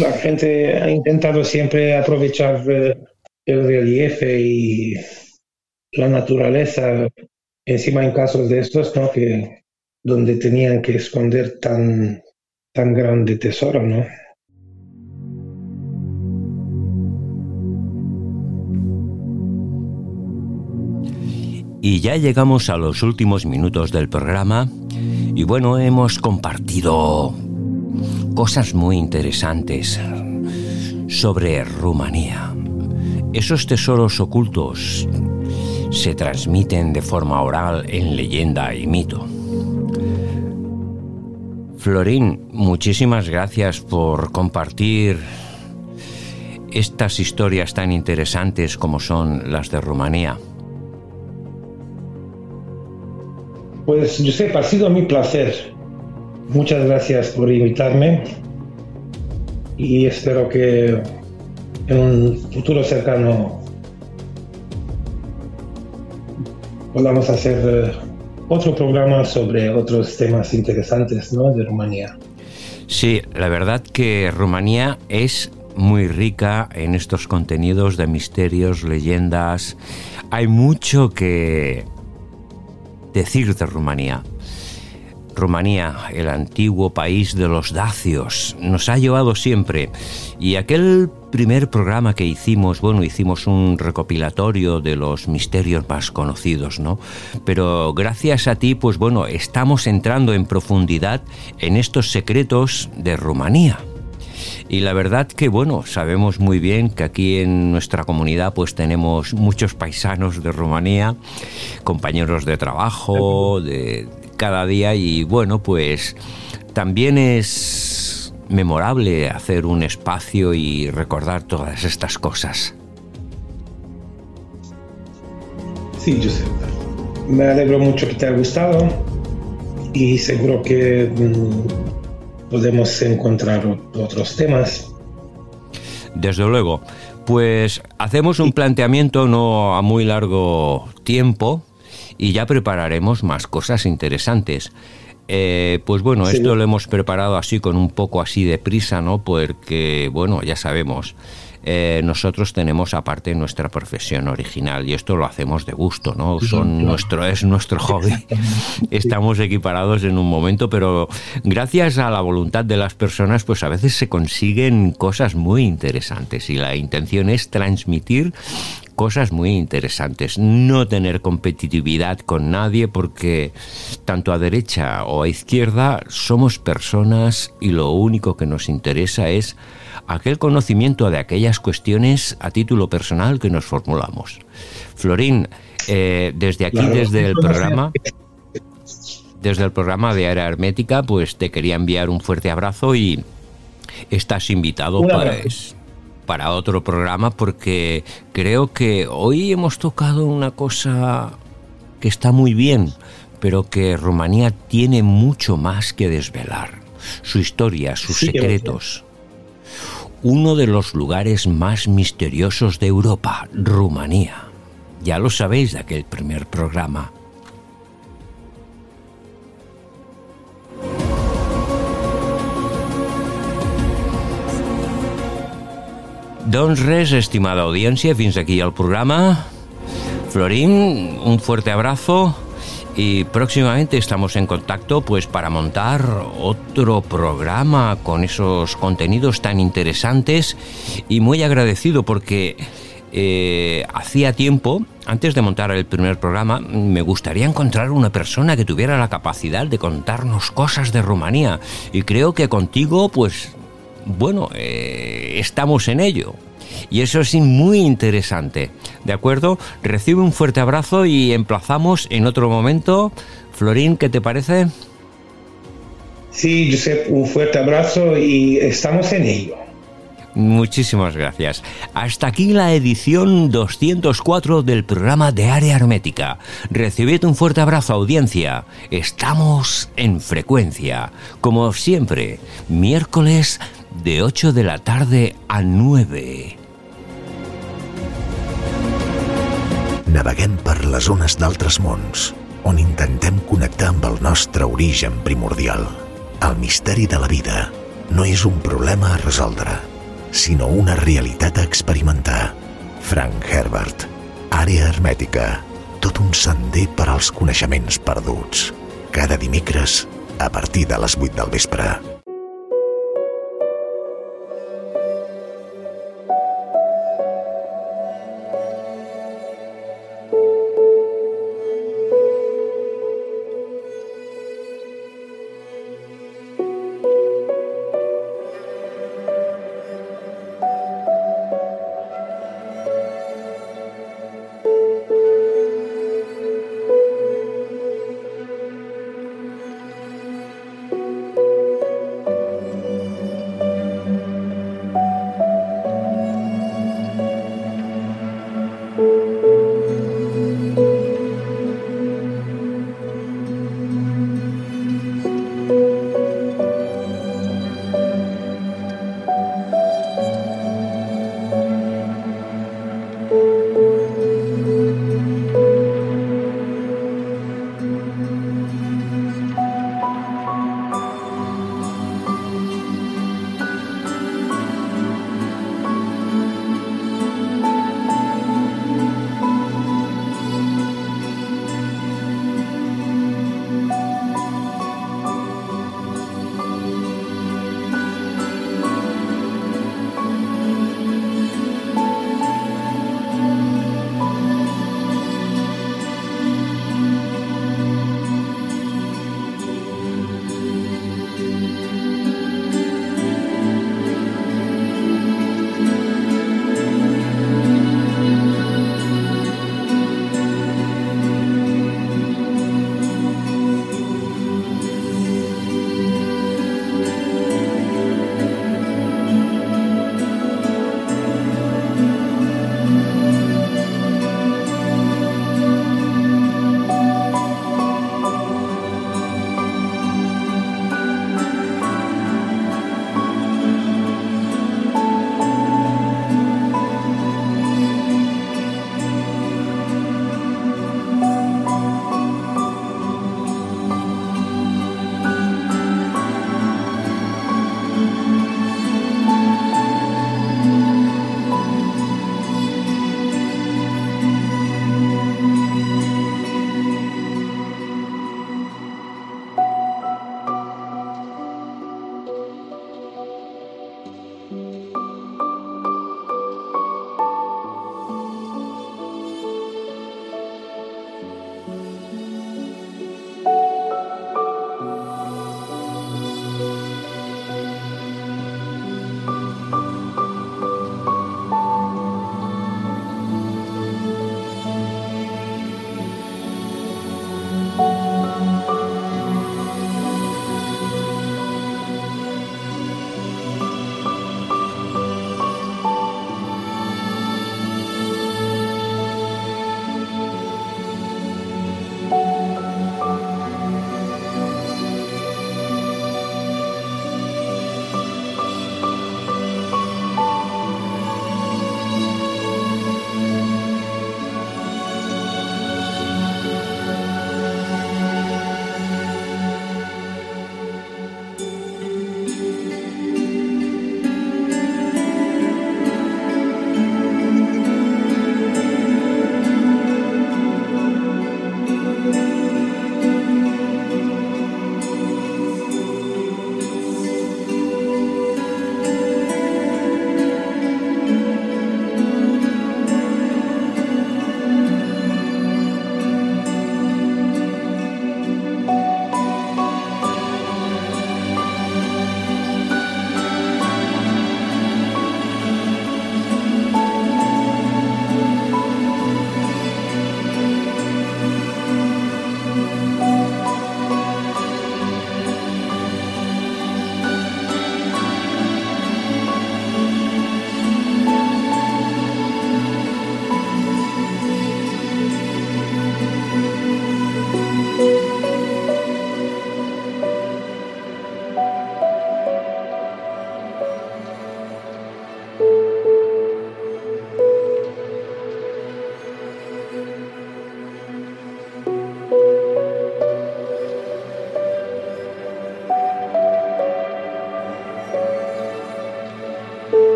la gente ha intentado siempre aprovechar eh, el relieve y la naturaleza, encima en casos de estos, ¿no? Que donde tenían que esconder tan, tan grande tesoro, ¿no? Y ya llegamos a los últimos minutos del programa y bueno, hemos compartido cosas muy interesantes sobre Rumanía. Esos tesoros ocultos se transmiten de forma oral en leyenda y mito. Florín, muchísimas gracias por compartir estas historias tan interesantes como son las de Rumanía. Pues Josep, ha sido mi placer. Muchas gracias por invitarme y espero que en un futuro cercano podamos hacer eh, otro programa sobre otros temas interesantes ¿no? de Rumanía. Sí, la verdad que Rumanía es muy rica en estos contenidos de misterios, leyendas. Hay mucho que decir de Rumanía. Rumanía, el antiguo país de los dacios, nos ha llevado siempre. Y aquel primer programa que hicimos, bueno, hicimos un recopilatorio de los misterios más conocidos, ¿no? Pero gracias a ti, pues bueno, estamos entrando en profundidad en estos secretos de Rumanía. Y la verdad que, bueno, sabemos muy bien que aquí en nuestra comunidad pues tenemos muchos paisanos de Rumanía, compañeros de trabajo, de cada día y bueno, pues también es memorable hacer un espacio y recordar todas estas cosas. Sí, Josep. Me alegro mucho que te haya gustado y seguro que mm, podemos encontrar ot- otros temas. Desde luego. Pues hacemos un planteamiento no a muy largo tiempo y ya prepararemos más cosas interesantes. Eh, pues bueno, Sí. esto lo hemos preparado así con un poco así de prisa, ¿no? Porque, bueno, ya sabemos, eh, nosotros tenemos aparte nuestra profesión original y esto lo hacemos de gusto, ¿no? Son nuestro, es nuestro hobby. Estamos equiparados en un momento, pero gracias a la voluntad de las personas, pues a veces se consiguen cosas muy interesantes y la intención es transmitir cosas muy interesantes. No tener competitividad con nadie porque tanto a derecha o a izquierda somos personas y lo único que nos interesa es aquel conocimiento de aquellas cuestiones a título personal que nos formulamos. Florín, eh, desde aquí, Claro. desde el programa, desde el programa de Área Hermética, pues te quería enviar un fuerte abrazo y estás invitado pues, para otro programa porque creo que hoy hemos tocado una cosa que está muy bien, pero que Rumanía tiene mucho más que desvelar. Su historia, sus Sí, secretos. Uno de los lugares más misteriosos de Europa, Rumanía. Ya lo sabéis de aquel primer programa. Doncs res, estimada audiencia, fins aquí el programa. Florín, un fuerte abrazo y próximamente estamos en contacto pues para montar otro programa con esos contenidos tan interesantes y muy agradecido porque eh, hacía tiempo, antes de montar el primer programa, me gustaría encontrar una persona que tuviera la capacidad de contarnos cosas de Rumanía y creo que contigo pues bueno, eh, estamos en ello. Y eso es muy interesante. ¿De acuerdo? Recibe un fuerte abrazo y emplazamos en otro momento. Florín, ¿qué te parece? Sí, Josep, un fuerte abrazo y estamos en ello. Muchísimas gracias. Hasta aquí la edición 204 del programa de Área Hermética. Recibid un fuerte abrazo, audiencia. Estamos en frecuencia, como siempre, miércoles de 8 de la tarde a 9. Naveguem per les zones d'altres mons, on intentem connectar amb el nostre origen primordial. El misteri de la vida no és un problema a resoldre, sinó una realitat a experimentar. Frank Herbert, Àrea Hermètica, tot un sender per als coneixements perduts. Cada dimecres, a partir de les 8 del vespre.